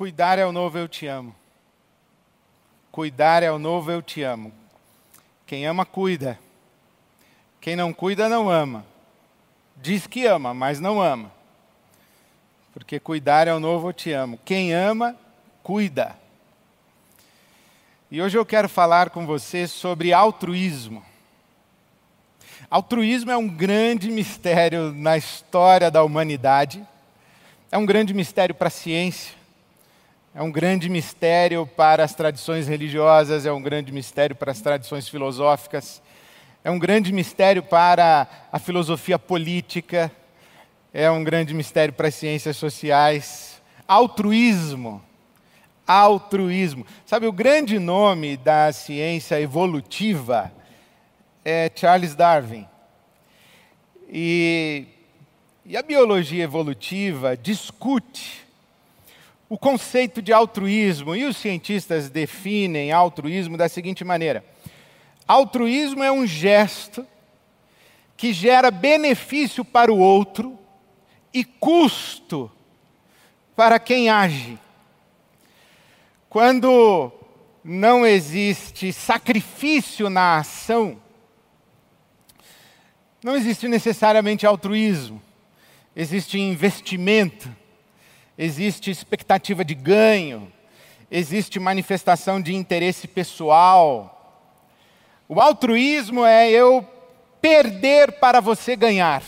Cuidar é o novo eu te amo. Cuidar é o novo eu te amo. Quem ama, cuida. Quem não cuida, não ama. Diz que ama, mas não ama. Porque cuidar é o novo eu te amo. Quem ama, cuida. E hoje eu quero falar com você sobre altruísmo. Altruísmo é um grande mistério na história da humanidade, é um grande mistério para a ciência, é um grande mistério para as tradições religiosas, é um grande mistério para as tradições filosóficas, é um grande mistério para a filosofia política, é um grande mistério para as ciências sociais. Altruísmo. Altruísmo. Sabe, o grande nome da ciência evolutiva é Charles Darwin. E, e a biologia evolutiva discute o conceito de altruísmo, e os cientistas definem altruísmo da seguinte maneira: altruísmo é um gesto que gera benefício para o outro e custo para quem age. Quando não existe sacrifício na ação, não existe necessariamente altruísmo, existe investimento, existe expectativa de ganho, existe manifestação de interesse pessoal. O altruísmo é eu perder para você ganhar,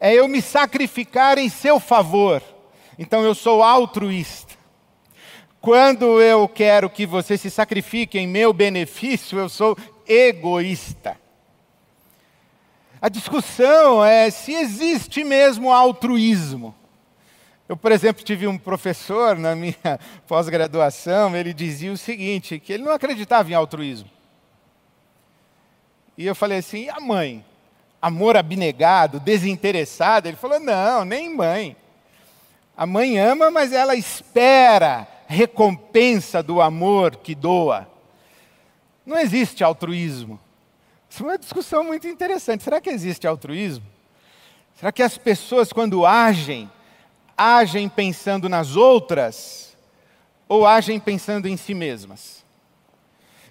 é eu me sacrificar em seu favor. Então eu sou altruísta. Quando eu quero que você se sacrifique em meu benefício, eu sou egoísta. A discussão é se existe mesmo altruísmo. Eu, por exemplo, tive um professor na minha pós-graduação, ele dizia o seguinte, que ele não acreditava em altruísmo. E eu falei assim, e a mãe? Amor abnegado, desinteressado? Ele falou, não, nem mãe. A mãe ama, mas ela espera recompensa do amor que doa. Não existe altruísmo. Isso é uma discussão muito interessante. Será que existe altruísmo? Será que as pessoas, quando agem, agem pensando nas outras ou agem pensando em si mesmas?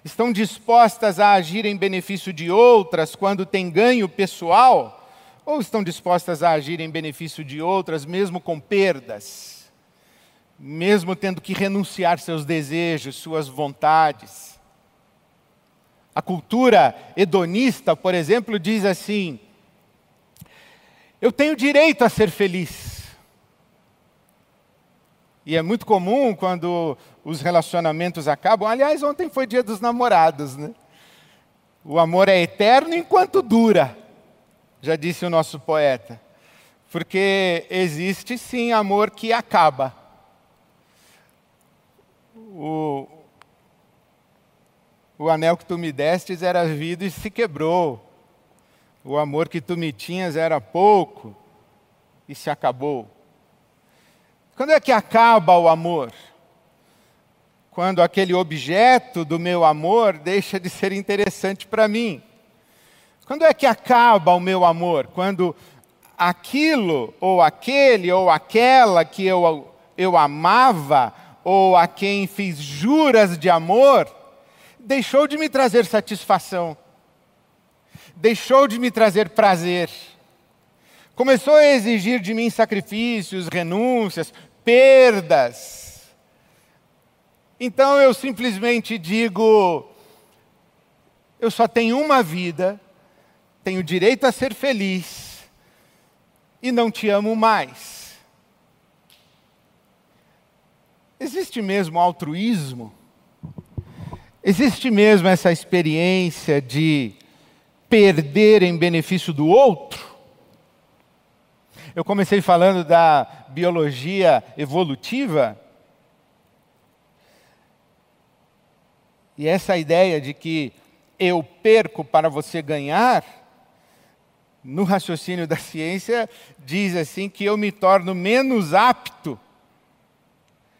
Estão dispostas a agir em benefício de outras quando têm ganho pessoal? Ou estão dispostas a agir em benefício de outras, mesmo com perdas? Mesmo tendo que renunciar seus desejos, suas vontades? A cultura hedonista, por exemplo, diz assim: eu tenho direito a ser feliz. E é muito comum quando os relacionamentos acabam. Aliás, ontem foi dia dos namorados, né? O amor é eterno enquanto dura, já disse o nosso poeta. Porque existe sim amor que acaba. O, o anel que tu me destes era vida e se quebrou. O amor que tu me tinhas era pouco e se acabou. Quando é que acaba o amor? Quando aquele objeto do meu amor deixa de ser interessante para mim. Quando é que acaba o meu amor? Quando aquilo, ou aquele, ou aquela que eu, eu amava, ou a quem fiz juras de amor, deixou de me trazer satisfação, deixou de me trazer prazer, começou a exigir de mim sacrifícios, renúncias, perdas. Então eu simplesmente digo: eu só tenho uma vida, tenho direito a ser feliz e não te amo mais. Existe mesmo altruísmo? Existe mesmo essa experiência de perder em benefício do outro? Eu comecei falando da biologia evolutiva. E essa ideia de que eu perco para você ganhar, no raciocínio da ciência, diz assim que eu me torno menos apto.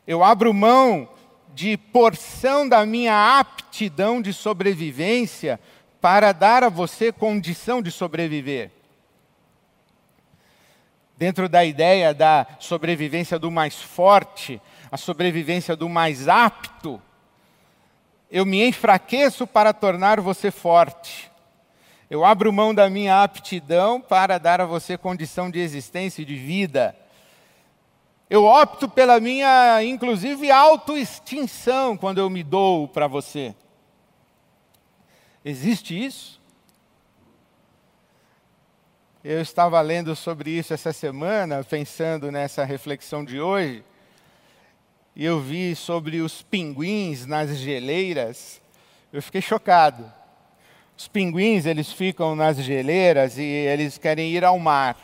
Eu abro mão de porção da minha aptidão de sobrevivência para dar a você condição de sobreviver. Dentro da ideia da sobrevivência do mais forte, a sobrevivência do mais apto, eu me enfraqueço para tornar você forte. Eu abro mão da minha aptidão para dar a você condição de existência e de vida. Eu opto pela minha, inclusive, autoextinção quando eu me dou para você. Existe isso? Eu estava lendo sobre isso essa semana, pensando nessa reflexão de hoje, e eu vi sobre os pinguins nas geleiras. Eu fiquei chocado. Os pinguins, eles ficam nas geleiras e eles querem ir ao mar.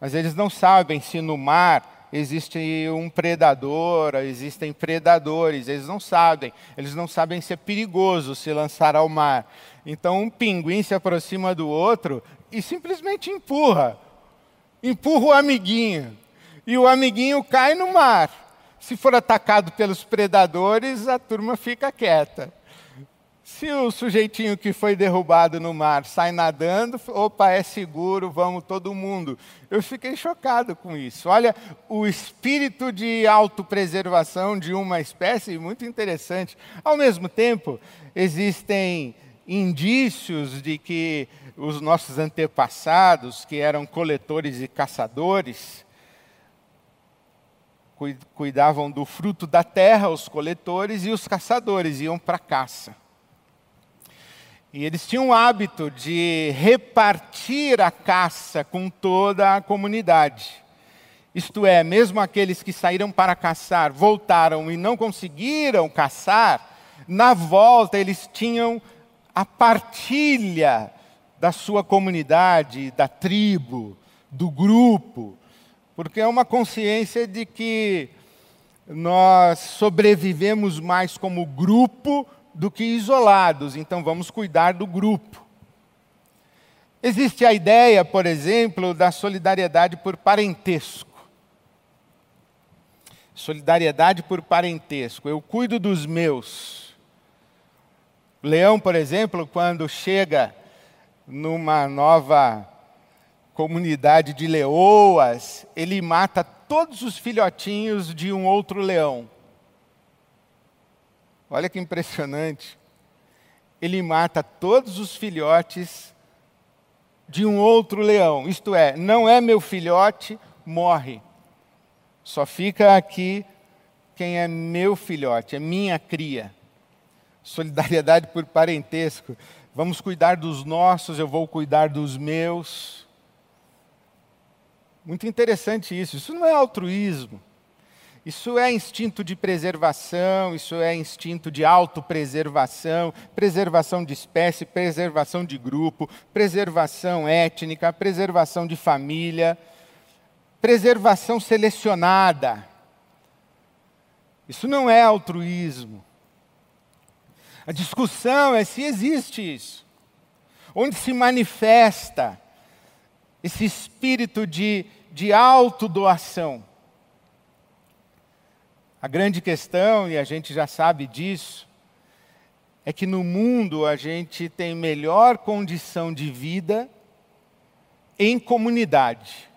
Mas eles não sabem se no mar existe um predador, existem predadores, eles não sabem. Eles não sabem se é perigoso se lançar ao mar. Então um pinguim se aproxima do outro e simplesmente empurra. Empurra o amiguinho. E o amiguinho cai no mar. Se for atacado pelos predadores, a turma fica quieta. Se o sujeitinho que foi derrubado no mar sai nadando, opa, é seguro, vamos todo mundo. Eu fiquei chocado com isso. Olha, o espírito de autopreservação de uma espécie, muito interessante. Ao mesmo tempo, existem indícios de que os nossos antepassados, que eram coletores e caçadores, cuidavam do fruto da terra, os coletores, e os caçadores iam para a caça. E eles tinham o hábito de repartir a caça com toda a comunidade. Isto é, mesmo aqueles que saíram para caçar, voltaram e não conseguiram caçar, na volta eles tinham a partilha da sua comunidade, da tribo, do grupo, porque é uma consciência de que nós sobrevivemos mais como grupo do que isolados, então vamos cuidar do grupo. Existe a ideia, por exemplo, da solidariedade por parentesco. Solidariedade por parentesco. Eu cuido dos meus. Leão, por exemplo, quando chega numa nova comunidade de leoas, ele mata todos os filhotinhos de um outro leão. Olha que impressionante. Ele mata todos os filhotes de um outro leão. Isto é, não é meu filhote, morre. Só fica aqui quem é meu filhote, é minha cria. Solidariedade por parentesco. Vamos cuidar dos nossos, eu vou cuidar dos meus. Muito interessante isso. Isso não é altruísmo. Isso é instinto de preservação, isso é instinto de autopreservação, preservação de espécie, preservação de grupo, preservação étnica, preservação de família, preservação selecionada. Isso não é altruísmo. A discussão é se existe isso. Onde se manifesta esse espírito de, de autodoação. A grande questão, e a gente já sabe disso, é que no mundo a gente tem melhor condição de vida em comunidade.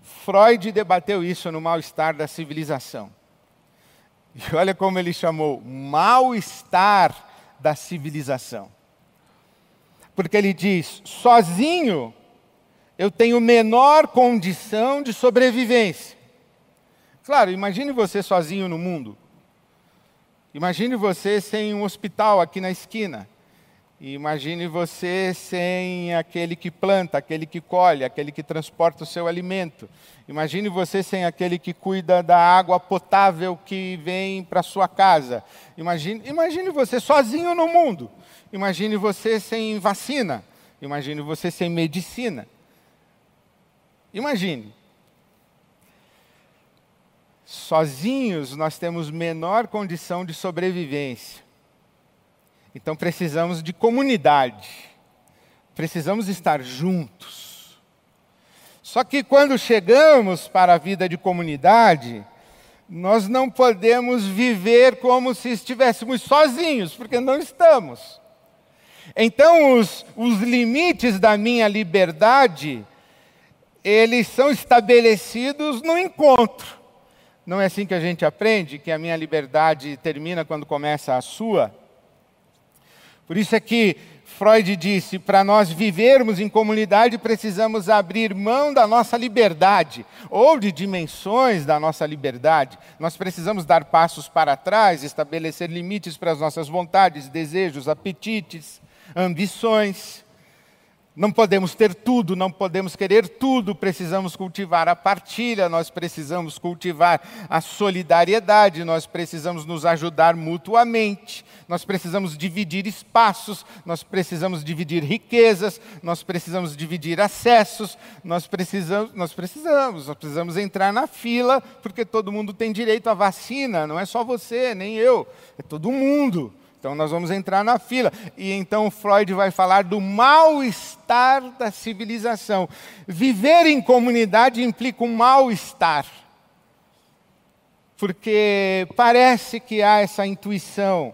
Freud debateu isso no mal-estar da civilização. E olha como ele chamou mal-estar da civilização. Porque ele diz: sozinho eu tenho menor condição de sobrevivência. Claro, imagine você sozinho no mundo. Imagine você sem um hospital aqui na esquina. Imagine você sem aquele que planta, aquele que colhe, aquele que transporta o seu alimento. Imagine você sem aquele que cuida da água potável que vem para sua casa. Imagine, imagine você sozinho no mundo. Imagine você sem vacina. Imagine você sem medicina. Imagine. Sozinhos nós temos menor condição de sobrevivência. Então precisamos de comunidade. Precisamos estar juntos. Só que quando chegamos para a vida de comunidade, nós não podemos viver como se estivéssemos sozinhos, porque não estamos. Então, os, os limites da minha liberdade eles são estabelecidos no encontro. Não é assim que a gente aprende que a minha liberdade termina quando começa a sua? Por isso é que Freud disse: para nós vivermos em comunidade, precisamos abrir mão da nossa liberdade, ou de dimensões da nossa liberdade. Nós precisamos dar passos para trás, estabelecer limites para as nossas vontades, desejos, apetites, ambições. Não podemos ter tudo, não podemos querer tudo, precisamos cultivar a partilha, nós precisamos cultivar a solidariedade, nós precisamos nos ajudar mutuamente, nós precisamos dividir espaços, nós precisamos dividir riquezas, nós precisamos dividir acessos, nós precisamos, nós precisamos, nós precisamos entrar na fila, porque todo mundo tem direito à vacina, não é só você, nem eu, é todo mundo. Então nós vamos entrar na fila. E então Freud vai falar do mal-estar da civilização. Viver em comunidade implica um mal-estar. Porque parece que há essa intuição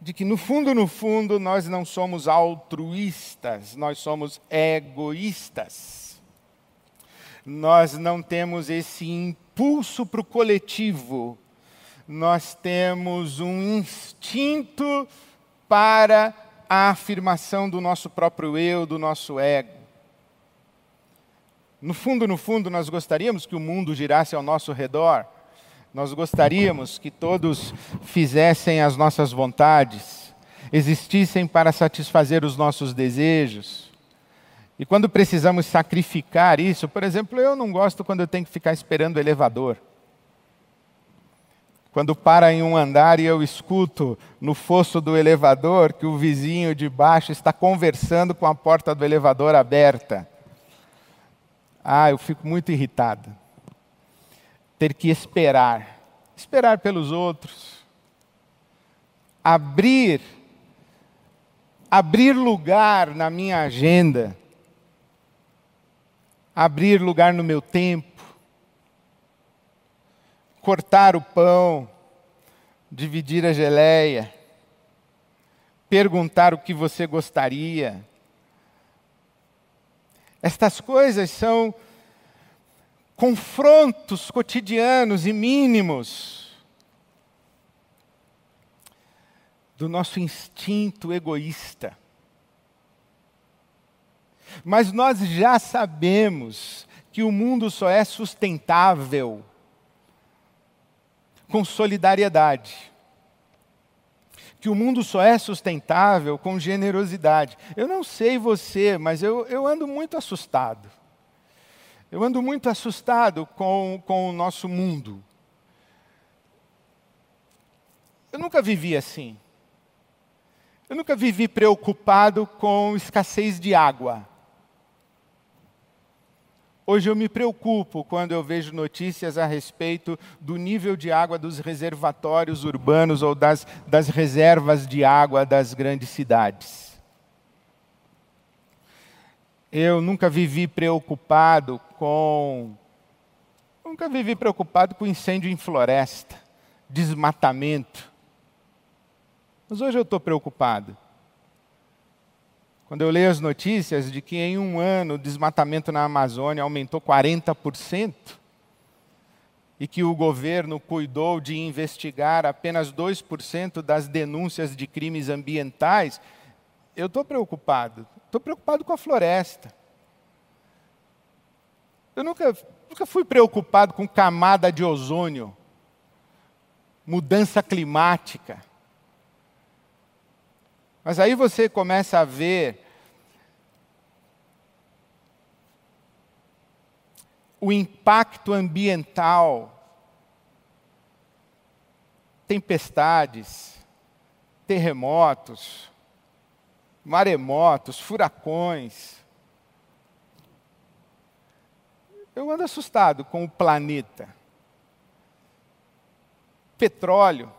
de que no fundo, no fundo, nós não somos altruístas, nós somos egoístas. Nós não temos esse impulso para o coletivo, nós temos um instinto para a afirmação do nosso próprio eu, do nosso ego. No fundo, no fundo, nós gostaríamos que o mundo girasse ao nosso redor. Nós gostaríamos que todos fizessem as nossas vontades, existissem para satisfazer os nossos desejos. E quando precisamos sacrificar isso, por exemplo, eu não gosto quando eu tenho que ficar esperando o elevador. Quando para em um andar e eu escuto no fosso do elevador que o vizinho de baixo está conversando com a porta do elevador aberta. Ah, eu fico muito irritado. Ter que esperar, esperar pelos outros. Abrir abrir lugar na minha agenda. Abrir lugar no meu tempo cortar o pão, dividir a geleia, perguntar o que você gostaria. Estas coisas são confrontos cotidianos e mínimos do nosso instinto egoísta. Mas nós já sabemos que o mundo só é sustentável com solidariedade. Que o mundo só é sustentável com generosidade. Eu não sei você, mas eu, eu ando muito assustado. Eu ando muito assustado com, com o nosso mundo. Eu nunca vivi assim. Eu nunca vivi preocupado com escassez de água. Hoje eu me preocupo quando eu vejo notícias a respeito do nível de água dos reservatórios urbanos ou das, das reservas de água das grandes cidades. Eu nunca vivi preocupado com. Nunca vivi preocupado com incêndio em floresta, desmatamento. Mas hoje eu estou preocupado. Quando eu leio as notícias de que em um ano o desmatamento na Amazônia aumentou 40%, e que o governo cuidou de investigar apenas 2% das denúncias de crimes ambientais, eu estou preocupado. Estou preocupado com a floresta. Eu nunca, nunca fui preocupado com camada de ozônio, mudança climática. Mas aí você começa a ver o impacto ambiental, tempestades, terremotos, maremotos, furacões. Eu ando assustado com o planeta. Petróleo.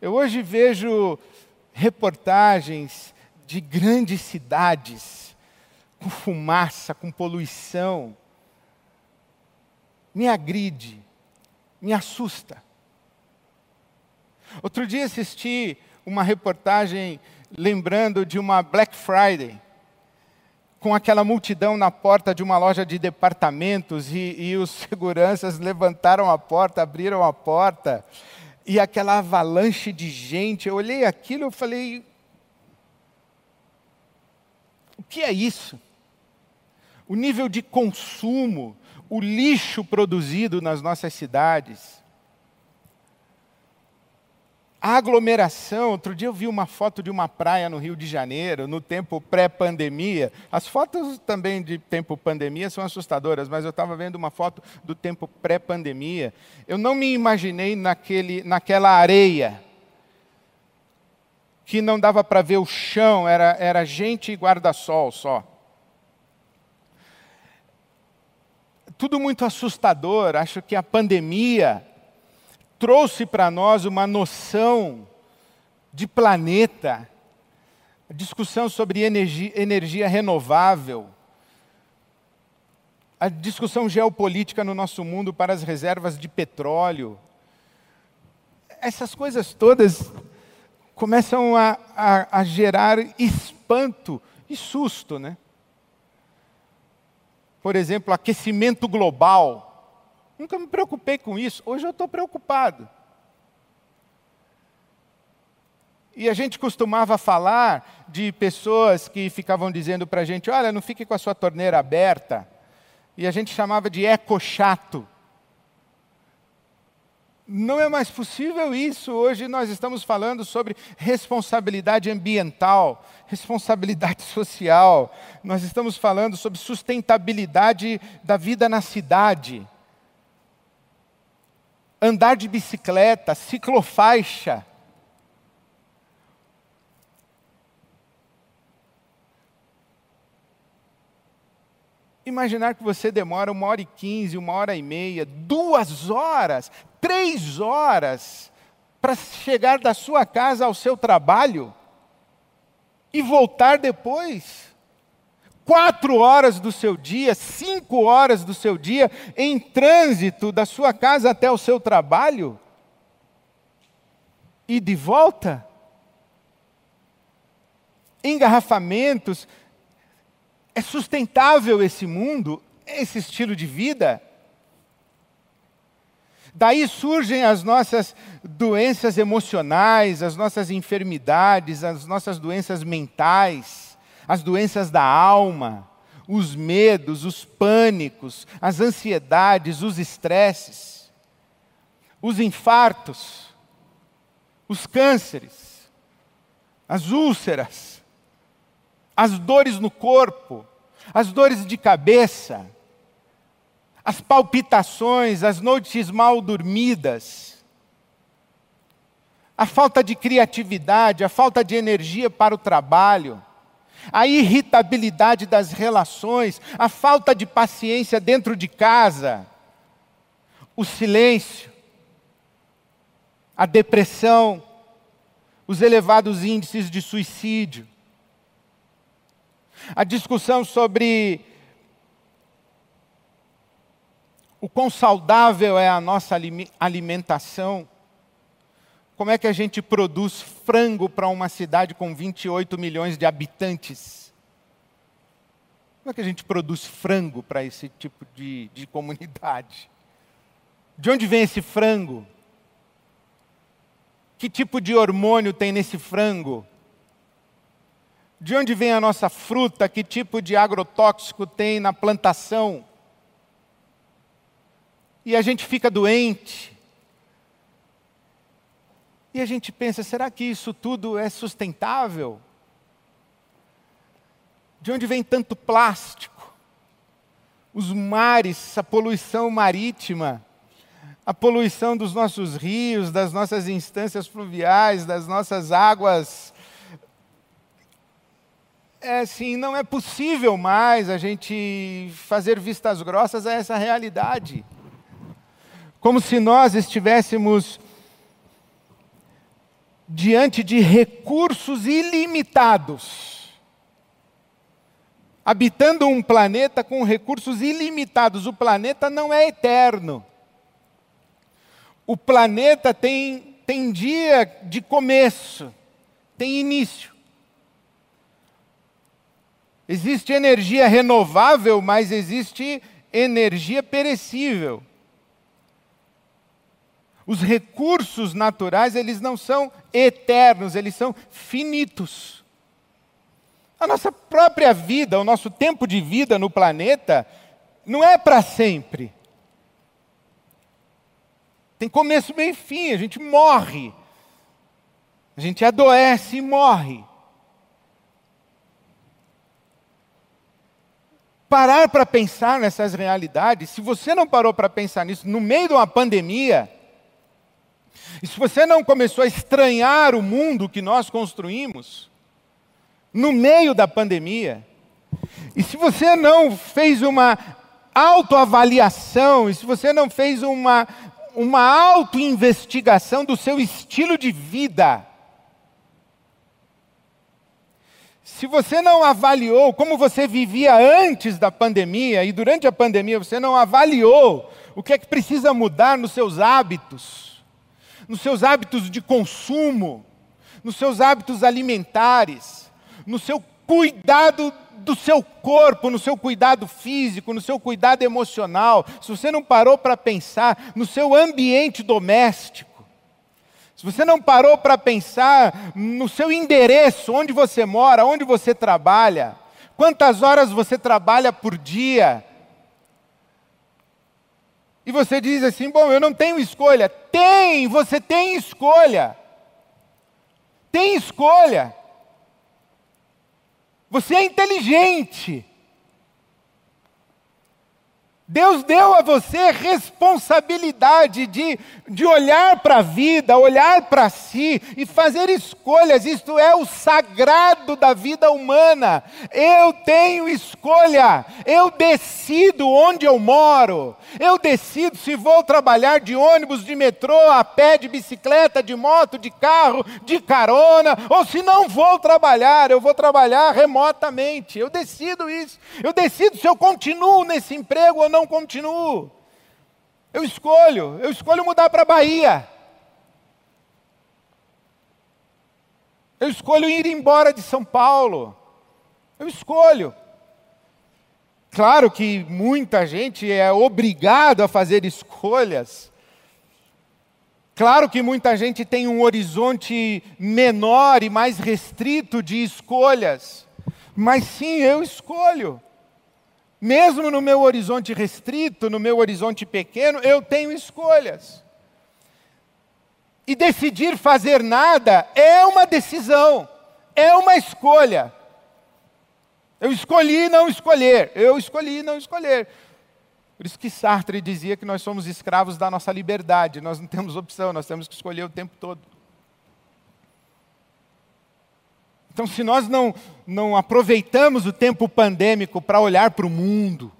Eu hoje vejo reportagens de grandes cidades com fumaça, com poluição. Me agride, me assusta. Outro dia assisti uma reportagem lembrando de uma Black Friday, com aquela multidão na porta de uma loja de departamentos e, e os seguranças levantaram a porta, abriram a porta e aquela avalanche de gente. Eu olhei aquilo e falei: o que é isso? O nível de consumo, o lixo produzido nas nossas cidades a aglomeração, outro dia eu vi uma foto de uma praia no Rio de Janeiro, no tempo pré-pandemia. As fotos também de tempo pandemia são assustadoras, mas eu estava vendo uma foto do tempo pré-pandemia. Eu não me imaginei naquele, naquela areia, que não dava para ver o chão, era, era gente e guarda-sol só. Tudo muito assustador, acho que a pandemia trouxe para nós uma noção de planeta, discussão sobre energia, energia renovável, a discussão geopolítica no nosso mundo para as reservas de petróleo. Essas coisas todas começam a, a, a gerar espanto e susto, né? Por exemplo, aquecimento global. Nunca me preocupei com isso. Hoje eu estou preocupado. E a gente costumava falar de pessoas que ficavam dizendo para a gente: olha, não fique com a sua torneira aberta. E a gente chamava de eco-chato. Não é mais possível isso. Hoje nós estamos falando sobre responsabilidade ambiental, responsabilidade social. Nós estamos falando sobre sustentabilidade da vida na cidade andar de bicicleta, ciclofaixa. Imaginar que você demora uma hora e quinze, uma hora e meia, duas horas, três horas para chegar da sua casa ao seu trabalho e voltar depois quatro horas do seu dia, cinco horas do seu dia em trânsito da sua casa até o seu trabalho e de volta? Engarrafamentos. É sustentável esse mundo, esse estilo de vida? Daí surgem as nossas doenças emocionais, as nossas enfermidades, as nossas doenças mentais as doenças da alma, os medos, os pânicos, as ansiedades, os estresses, os infartos, os cânceres, as úlceras, as dores no corpo, as dores de cabeça, as palpitações, as noites mal dormidas, a falta de criatividade, a falta de energia para o trabalho, a irritabilidade das relações, a falta de paciência dentro de casa, o silêncio, a depressão, os elevados índices de suicídio, a discussão sobre o quão saudável é a nossa alimentação, como é que a gente produz frango para uma cidade com 28 milhões de habitantes? Como é que a gente produz frango para esse tipo de, de comunidade? De onde vem esse frango? Que tipo de hormônio tem nesse frango? De onde vem a nossa fruta? Que tipo de agrotóxico tem na plantação? E a gente fica doente, e a gente pensa: será que isso tudo é sustentável? De onde vem tanto plástico? Os mares, a poluição marítima, a poluição dos nossos rios, das nossas instâncias fluviais, das nossas águas. É assim, não é possível mais a gente fazer vistas grossas a essa realidade. Como se nós estivéssemos diante de recursos ilimitados. Habitando um planeta com recursos ilimitados, o planeta não é eterno. O planeta tem, tem dia de começo, tem início. Existe energia renovável, mas existe energia perecível. Os recursos naturais, eles não são eternos, eles são finitos. A nossa própria vida, o nosso tempo de vida no planeta, não é para sempre. Tem começo, meio e fim, a gente morre. A gente adoece e morre. Parar para pensar nessas realidades, se você não parou para pensar nisso no meio de uma pandemia, e se você não começou a estranhar o mundo que nós construímos, no meio da pandemia, e se você não fez uma autoavaliação, e se você não fez uma, uma autoinvestigação do seu estilo de vida, se você não avaliou como você vivia antes da pandemia e durante a pandemia você não avaliou o que é que precisa mudar nos seus hábitos, nos seus hábitos de consumo, nos seus hábitos alimentares, no seu cuidado do seu corpo, no seu cuidado físico, no seu cuidado emocional, se você não parou para pensar no seu ambiente doméstico, se você não parou para pensar no seu endereço, onde você mora, onde você trabalha, quantas horas você trabalha por dia, e você diz assim: bom, eu não tenho escolha. Tem, você tem escolha. Tem escolha. Você é inteligente. Deus deu a você responsabilidade de, de olhar para a vida, olhar para si e fazer escolhas. Isto é o sagrado da vida humana. Eu tenho escolha. Eu decido onde eu moro. Eu decido se vou trabalhar de ônibus, de metrô, a pé, de bicicleta, de moto, de carro, de carona, ou se não vou trabalhar, eu vou trabalhar remotamente. Eu decido isso. Eu decido se eu continuo nesse emprego ou não continuo. Eu escolho, eu escolho mudar para a Bahia. Eu escolho ir embora de São Paulo. Eu escolho. Claro que muita gente é obrigado a fazer escolhas. Claro que muita gente tem um horizonte menor e mais restrito de escolhas. Mas sim, eu escolho. Mesmo no meu horizonte restrito, no meu horizonte pequeno, eu tenho escolhas. E decidir fazer nada é uma decisão, é uma escolha. Eu escolhi não escolher, eu escolhi não escolher. Por isso que Sartre dizia que nós somos escravos da nossa liberdade, nós não temos opção, nós temos que escolher o tempo todo. Então, se nós não, não aproveitamos o tempo pandêmico para olhar para o mundo,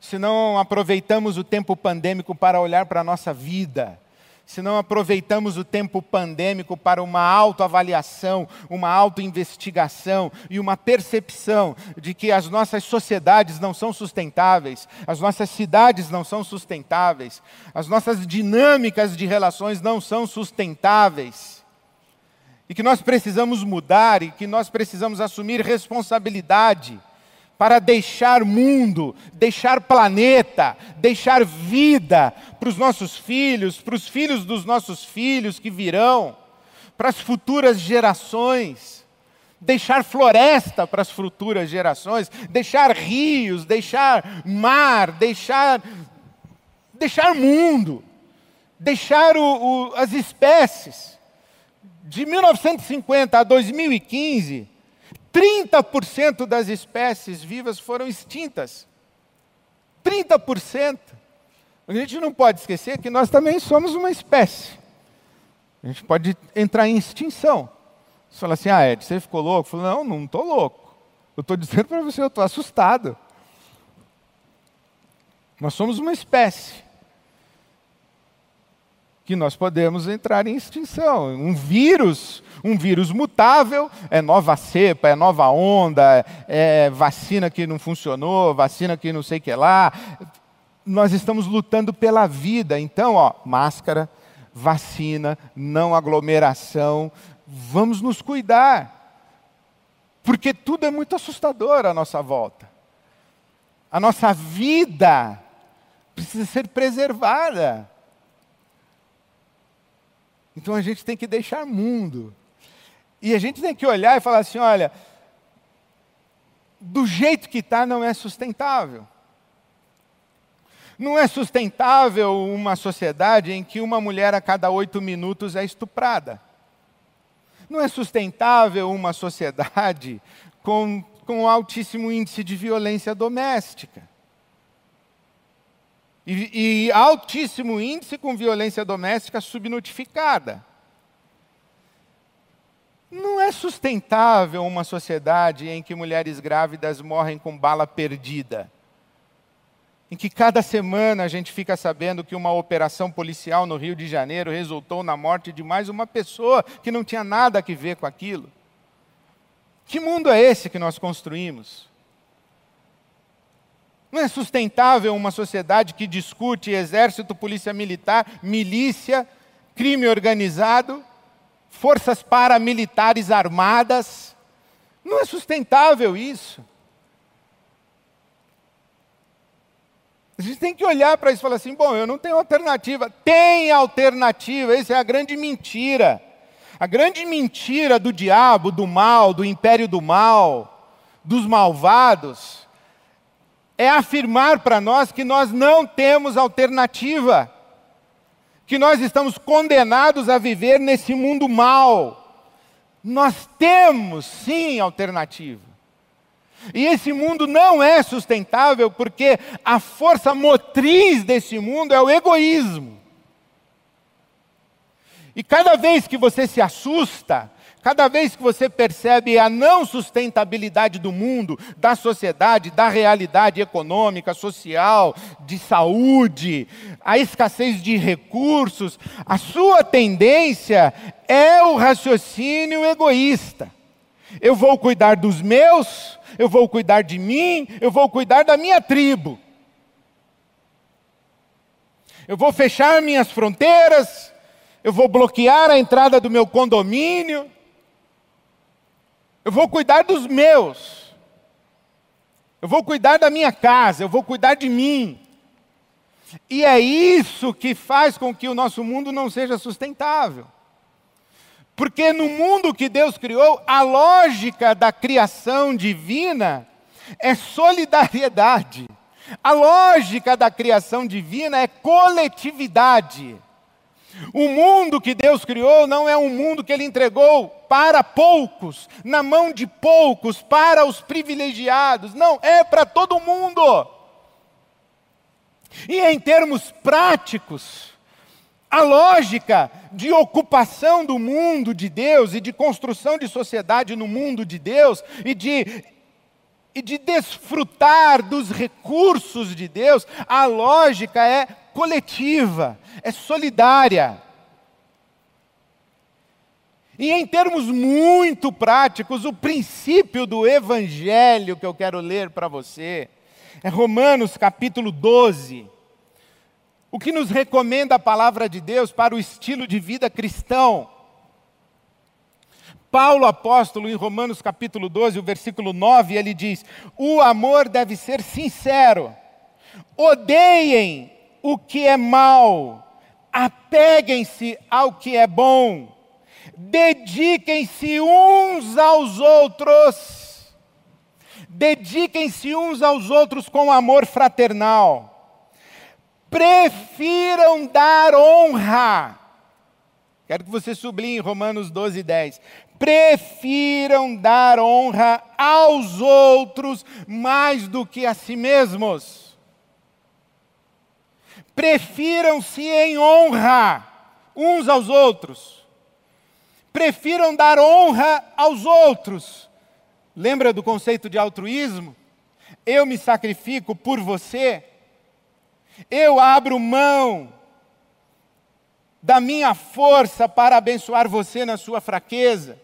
se não aproveitamos o tempo pandêmico para olhar para a nossa vida, se não aproveitamos o tempo pandêmico para uma autoavaliação, uma autoinvestigação e uma percepção de que as nossas sociedades não são sustentáveis, as nossas cidades não são sustentáveis, as nossas dinâmicas de relações não são sustentáveis, e que nós precisamos mudar e que nós precisamos assumir responsabilidade para deixar mundo, deixar planeta, deixar vida para os nossos filhos, para os filhos dos nossos filhos que virão, para as futuras gerações. Deixar floresta para as futuras gerações, deixar rios, deixar mar, deixar, deixar mundo, deixar o, o, as espécies de 1950 a 2015, 30% das espécies vivas foram extintas. 30%. A gente não pode esquecer que nós também somos uma espécie. A gente pode entrar em extinção. Você fala assim, ah, Ed, você ficou louco? Eu falo, não, não estou louco. Eu estou dizendo para você, eu estou assustado. Nós somos uma espécie que nós podemos entrar em extinção. Um vírus, um vírus mutável, é nova cepa, é nova onda, é vacina que não funcionou, vacina que não sei que lá. Nós estamos lutando pela vida. Então, ó, máscara, vacina, não aglomeração, vamos nos cuidar. Porque tudo é muito assustador à nossa volta. A nossa vida precisa ser preservada. Então a gente tem que deixar mundo. E a gente tem que olhar e falar assim: olha, do jeito que está não é sustentável. Não é sustentável uma sociedade em que uma mulher a cada oito minutos é estuprada. Não é sustentável uma sociedade com, com altíssimo índice de violência doméstica. E, e altíssimo índice com violência doméstica subnotificada. Não é sustentável uma sociedade em que mulheres grávidas morrem com bala perdida em que cada semana a gente fica sabendo que uma operação policial no Rio de Janeiro resultou na morte de mais uma pessoa que não tinha nada a ver com aquilo. Que mundo é esse que nós construímos? Não é sustentável uma sociedade que discute exército, polícia militar, milícia, crime organizado, forças paramilitares armadas. Não é sustentável isso. A gente tem que olhar para isso e falar assim: bom, eu não tenho alternativa. Tem alternativa, essa é a grande mentira. A grande mentira do diabo, do mal, do império do mal, dos malvados, é afirmar para nós que nós não temos alternativa, que nós estamos condenados a viver nesse mundo mal. Nós temos sim alternativa. E esse mundo não é sustentável porque a força motriz desse mundo é o egoísmo. E cada vez que você se assusta, cada vez que você percebe a não sustentabilidade do mundo, da sociedade, da realidade econômica, social, de saúde, a escassez de recursos, a sua tendência é o raciocínio egoísta. Eu vou cuidar dos meus, eu vou cuidar de mim, eu vou cuidar da minha tribo. Eu vou fechar minhas fronteiras, eu vou bloquear a entrada do meu condomínio, eu vou cuidar dos meus, eu vou cuidar da minha casa, eu vou cuidar de mim. E é isso que faz com que o nosso mundo não seja sustentável. Porque no mundo que Deus criou, a lógica da criação divina é solidariedade. A lógica da criação divina é coletividade. O mundo que Deus criou não é um mundo que Ele entregou para poucos, na mão de poucos, para os privilegiados. Não, é para todo mundo. E em termos práticos, a lógica de ocupação do mundo de Deus e de construção de sociedade no mundo de Deus e de, e de desfrutar dos recursos de Deus, a lógica é coletiva, é solidária. E em termos muito práticos, o princípio do evangelho que eu quero ler para você é Romanos capítulo 12 o que nos recomenda a palavra de Deus para o estilo de vida cristão. Paulo apóstolo em Romanos capítulo 12, o versículo 9, ele diz: "O amor deve ser sincero. Odeiem o que é mal, apeguem-se ao que é bom. Dediquem-se uns aos outros. Dediquem-se uns aos outros com amor fraternal." prefiram dar honra. Quero que você sublinhe Romanos 12, 10. Prefiram dar honra aos outros mais do que a si mesmos. Prefiram-se em honra uns aos outros. Prefiram dar honra aos outros. Lembra do conceito de altruísmo? Eu me sacrifico por você eu abro mão da minha força para abençoar você na sua fraqueza.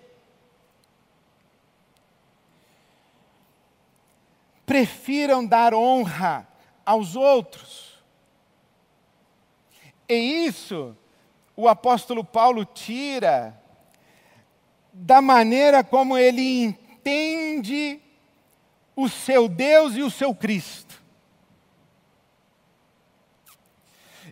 Prefiram dar honra aos outros. E isso o apóstolo Paulo tira da maneira como ele entende o seu Deus e o seu Cristo.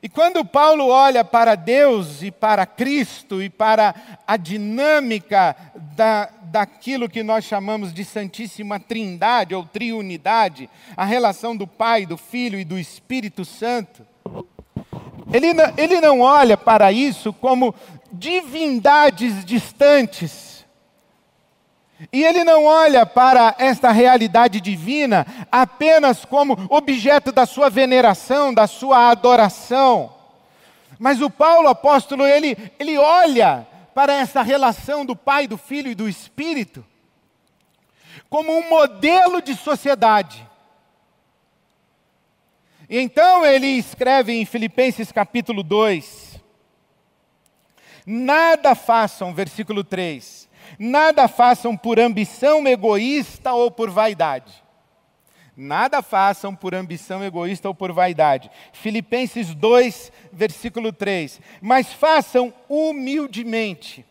E quando Paulo olha para Deus e para Cristo e para a dinâmica da, daquilo que nós chamamos de Santíssima Trindade ou Triunidade, a relação do Pai, do Filho e do Espírito Santo, ele não, ele não olha para isso como divindades distantes e ele não olha para esta realidade divina apenas como objeto da sua veneração, da sua adoração. Mas o Paulo apóstolo, ele, ele olha para essa relação do Pai, do Filho e do Espírito como um modelo de sociedade. E então ele escreve em Filipenses capítulo 2: Nada façam, versículo 3 Nada façam por ambição egoísta ou por vaidade. Nada façam por ambição egoísta ou por vaidade. Filipenses 2, versículo 3. Mas façam humildemente.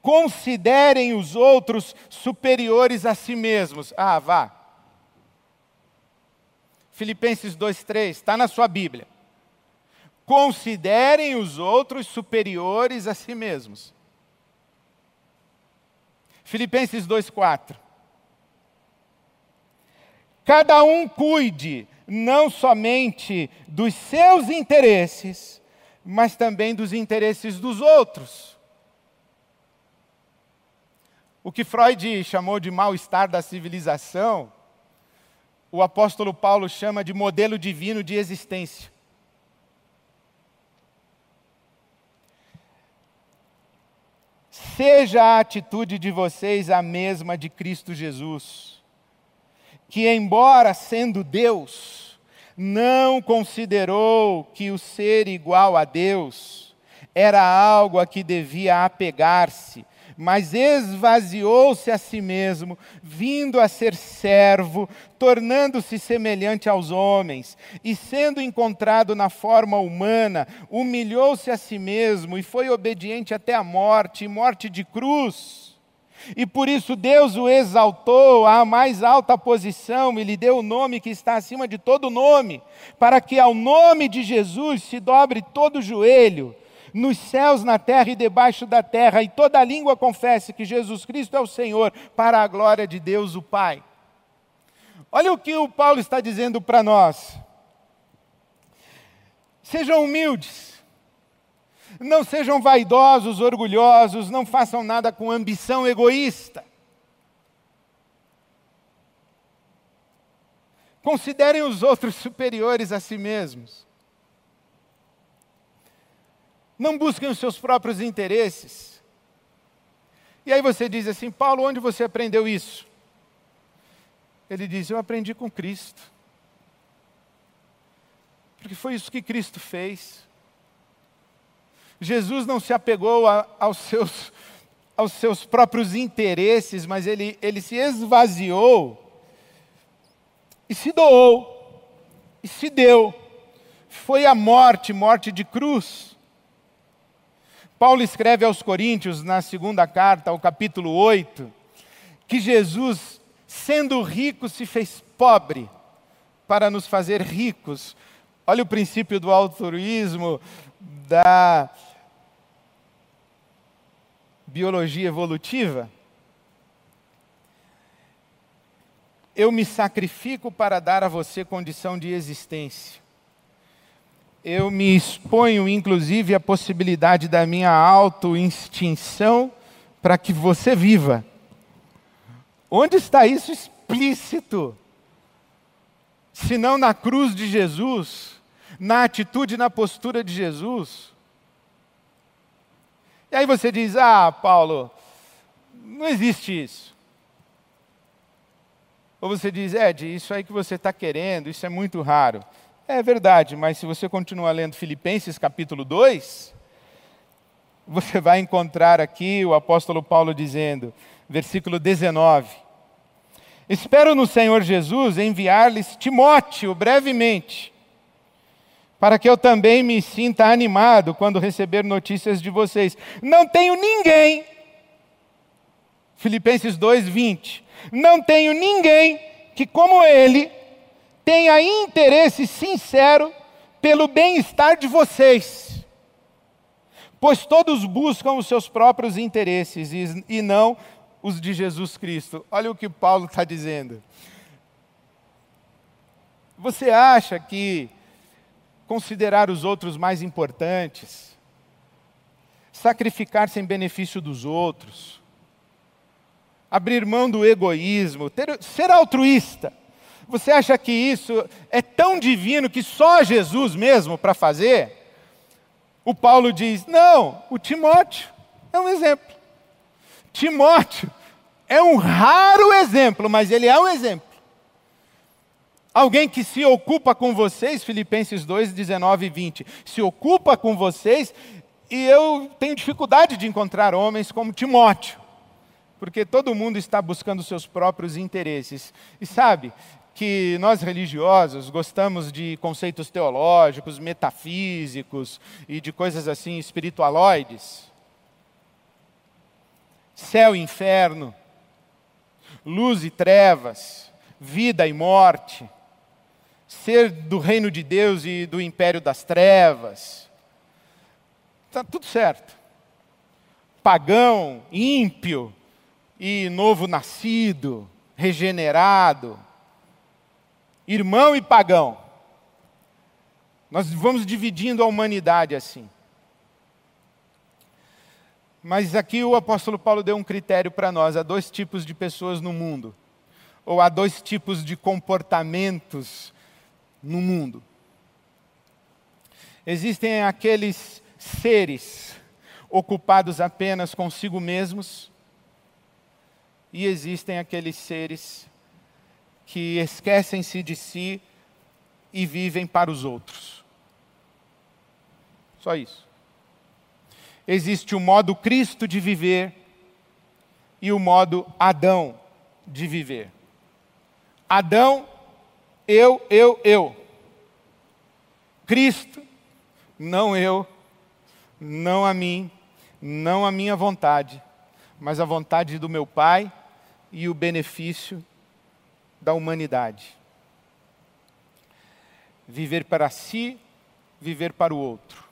Considerem os outros superiores a si mesmos. Ah, vá. Filipenses 2,3, está na sua Bíblia. Considerem os outros superiores a si mesmos. Filipenses 2,4. Cada um cuide não somente dos seus interesses, mas também dos interesses dos outros. O que Freud chamou de mal-estar da civilização, o apóstolo Paulo chama de modelo divino de existência. Seja a atitude de vocês a mesma de Cristo Jesus, que, embora sendo Deus, não considerou que o ser igual a Deus era algo a que devia apegar-se, mas esvaziou-se a si mesmo, vindo a ser servo, tornando-se semelhante aos homens, e sendo encontrado na forma humana, humilhou-se a si mesmo e foi obediente até a morte e morte de cruz. E por isso Deus o exaltou à mais alta posição e lhe deu o nome que está acima de todo nome, para que ao nome de Jesus se dobre todo o joelho nos céus, na terra e debaixo da terra, e toda língua confesse que Jesus Cristo é o Senhor, para a glória de Deus o Pai. Olha o que o Paulo está dizendo para nós. Sejam humildes, não sejam vaidosos, orgulhosos, não façam nada com ambição egoísta. Considerem os outros superiores a si mesmos. Não busquem os seus próprios interesses. E aí você diz assim: Paulo, onde você aprendeu isso? Ele diz: Eu aprendi com Cristo. Porque foi isso que Cristo fez. Jesus não se apegou a, aos, seus, aos seus próprios interesses, mas ele, ele se esvaziou e se doou, e se deu. Foi a morte, morte de cruz. Paulo escreve aos Coríntios, na segunda carta, ao capítulo 8, que Jesus, sendo rico, se fez pobre para nos fazer ricos. Olha o princípio do altruísmo, da biologia evolutiva. Eu me sacrifico para dar a você condição de existência eu me exponho, inclusive, à possibilidade da minha auto-extinção para que você viva. Onde está isso explícito? Se não na cruz de Jesus, na atitude e na postura de Jesus. E aí você diz: Ah, Paulo, não existe isso. Ou você diz: Ed, isso aí que você está querendo, isso é muito raro. É verdade, mas se você continuar lendo Filipenses capítulo 2, você vai encontrar aqui o apóstolo Paulo dizendo, versículo 19: Espero no Senhor Jesus enviar-lhes Timóteo brevemente, para que eu também me sinta animado quando receber notícias de vocês. Não tenho ninguém, Filipenses 2, 20 Não tenho ninguém que, como ele, tenha interesse sincero pelo bem-estar de vocês. Pois todos buscam os seus próprios interesses e, não os de Jesus Cristo. Olha o que Paulo está dizendo. Você acha que considerar os outros mais importantes, sacrificar-se em benefício dos outros, abrir mão do egoísmo, ter, ser altruísta, você acha que isso é tão divino que só Jesus mesmo para fazer? O Paulo diz: não, o Timóteo é um exemplo. Timóteo é um raro exemplo, mas ele é um exemplo. Alguém que se ocupa com vocês, Filipenses 2, 19 e 20, se ocupa com vocês, e eu tenho dificuldade de encontrar homens como Timóteo, porque todo mundo está buscando seus próprios interesses. E sabe que nós religiosos gostamos de conceitos teológicos, metafísicos e de coisas assim espiritualoides? Céu e inferno, luz e trevas, vida e morte ser do reino de Deus e do império das trevas. Está tudo certo. Pagão, ímpio e novo nascido, regenerado. Irmão e pagão. Nós vamos dividindo a humanidade assim. Mas aqui o apóstolo Paulo deu um critério para nós: há dois tipos de pessoas no mundo, ou há dois tipos de comportamentos no mundo. Existem aqueles seres ocupados apenas consigo mesmos, e existem aqueles seres que esquecem-se de si e vivem para os outros. Só isso. Existe o modo Cristo de viver e o modo Adão de viver. Adão eu, eu, eu. Cristo, não eu, não a mim, não a minha vontade, mas a vontade do meu Pai e o benefício da humanidade. Viver para si, viver para o outro.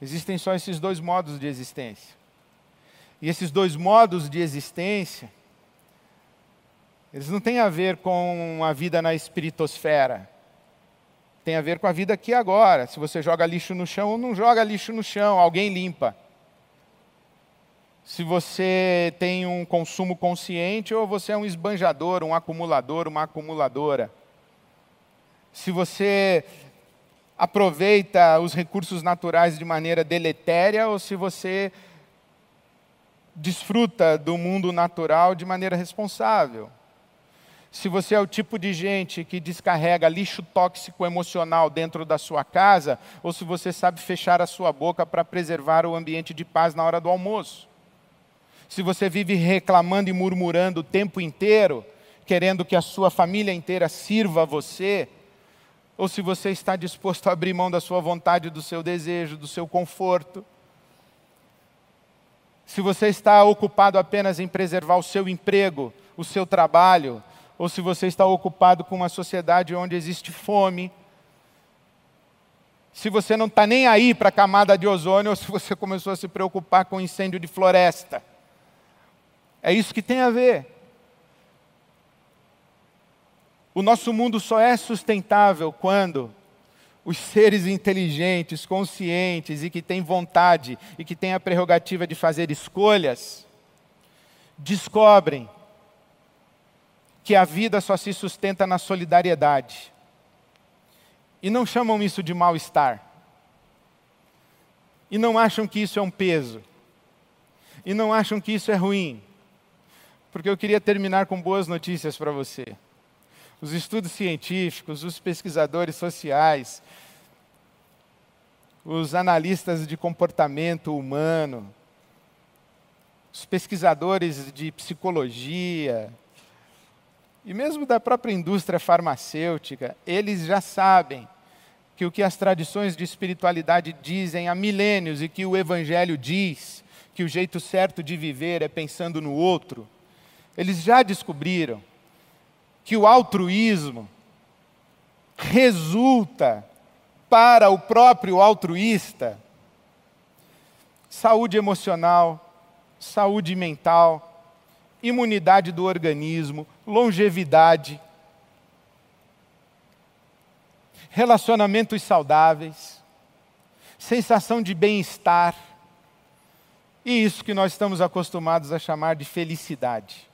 Existem só esses dois modos de existência. E esses dois modos de existência eles não têm a ver com a vida na espiritosfera. Tem a ver com a vida aqui agora. Se você joga lixo no chão ou não joga lixo no chão, alguém limpa. Se você tem um consumo consciente ou você é um esbanjador, um acumulador, uma acumuladora. Se você aproveita os recursos naturais de maneira deletéria ou se você desfruta do mundo natural de maneira responsável se você é o tipo de gente que descarrega lixo tóxico emocional dentro da sua casa, ou se você sabe fechar a sua boca para preservar o ambiente de paz na hora do almoço. Se você vive reclamando e murmurando o tempo inteiro, querendo que a sua família inteira sirva a você, ou se você está disposto a abrir mão da sua vontade, do seu desejo, do seu conforto. Se você está ocupado apenas em preservar o seu emprego, o seu trabalho, ou se você está ocupado com uma sociedade onde existe fome, se você não está nem aí para a camada de ozônio, ou se você começou a se preocupar com incêndio de floresta. É isso que tem a ver. O nosso mundo só é sustentável quando os seres inteligentes, conscientes e que têm vontade e que têm a prerrogativa de fazer escolhas, descobrem que a vida só se sustenta na solidariedade. E não chamam isso de mal-estar. E não acham que isso é um peso. E não acham que isso é ruim. Porque eu queria terminar com boas notícias para você. Os estudos científicos, os pesquisadores sociais, os analistas de comportamento humano, os pesquisadores de psicologia, e mesmo da própria indústria farmacêutica, eles já sabem que o que as tradições de espiritualidade dizem há milênios e que o Evangelho diz, que o jeito certo de viver é pensando no outro, Eles já descobriram que o altruísmo resulta para o próprio altruísta saúde emocional, saúde mental, imunidade do organismo, longevidade, relacionamentos saudáveis, sensação de bem-estar, e isso que nós estamos acostumados a chamar de felicidade.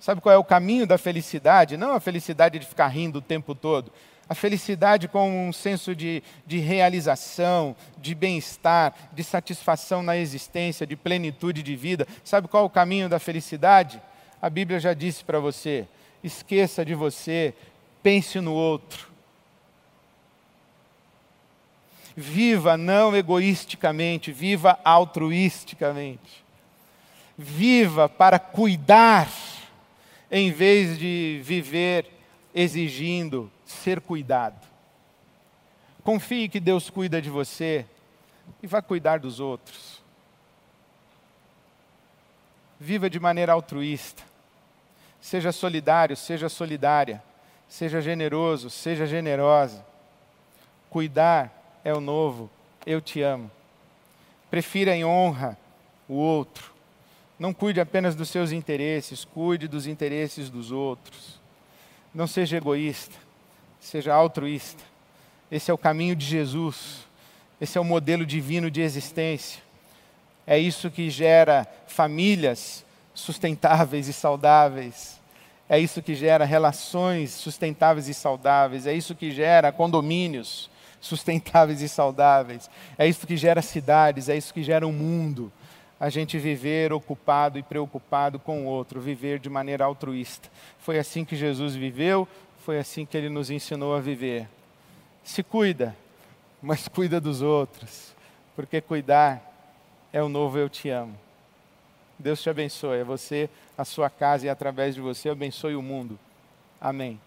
Sabe qual é o caminho da felicidade? Não a felicidade de ficar rindo o tempo todo. A felicidade com um senso de, de realização, de bem-estar, de satisfação na existência, de plenitude de vida. Sabe qual é o caminho da felicidade? A Bíblia já disse para você: esqueça de você, pense no outro. Viva não egoisticamente, viva altruisticamente. Viva para cuidar, em vez de viver exigindo ser cuidado. Confie que Deus cuida de você e vai cuidar dos outros. Viva de maneira altruísta. Seja solidário, seja solidária. Seja generoso, seja generosa. Cuidar é o novo, eu te amo. Prefira em honra o outro. Não cuide apenas dos seus interesses, cuide dos interesses dos outros. Não seja egoísta, seja altruísta. Esse é o caminho de Jesus. Esse é o modelo divino de existência. É isso que gera famílias sustentáveis e saudáveis. É isso que gera relações sustentáveis e saudáveis. É isso que gera condomínios sustentáveis e saudáveis. É isso que gera cidades, é isso que gera um mundo. A gente viver ocupado e preocupado com o outro, viver de maneira altruísta. Foi assim que Jesus viveu, foi assim que ele nos ensinou a viver. Se cuida, mas cuida dos outros, porque cuidar é o novo eu te amo. Deus te abençoe, é você, a sua casa e através de você abençoe o mundo. Amém.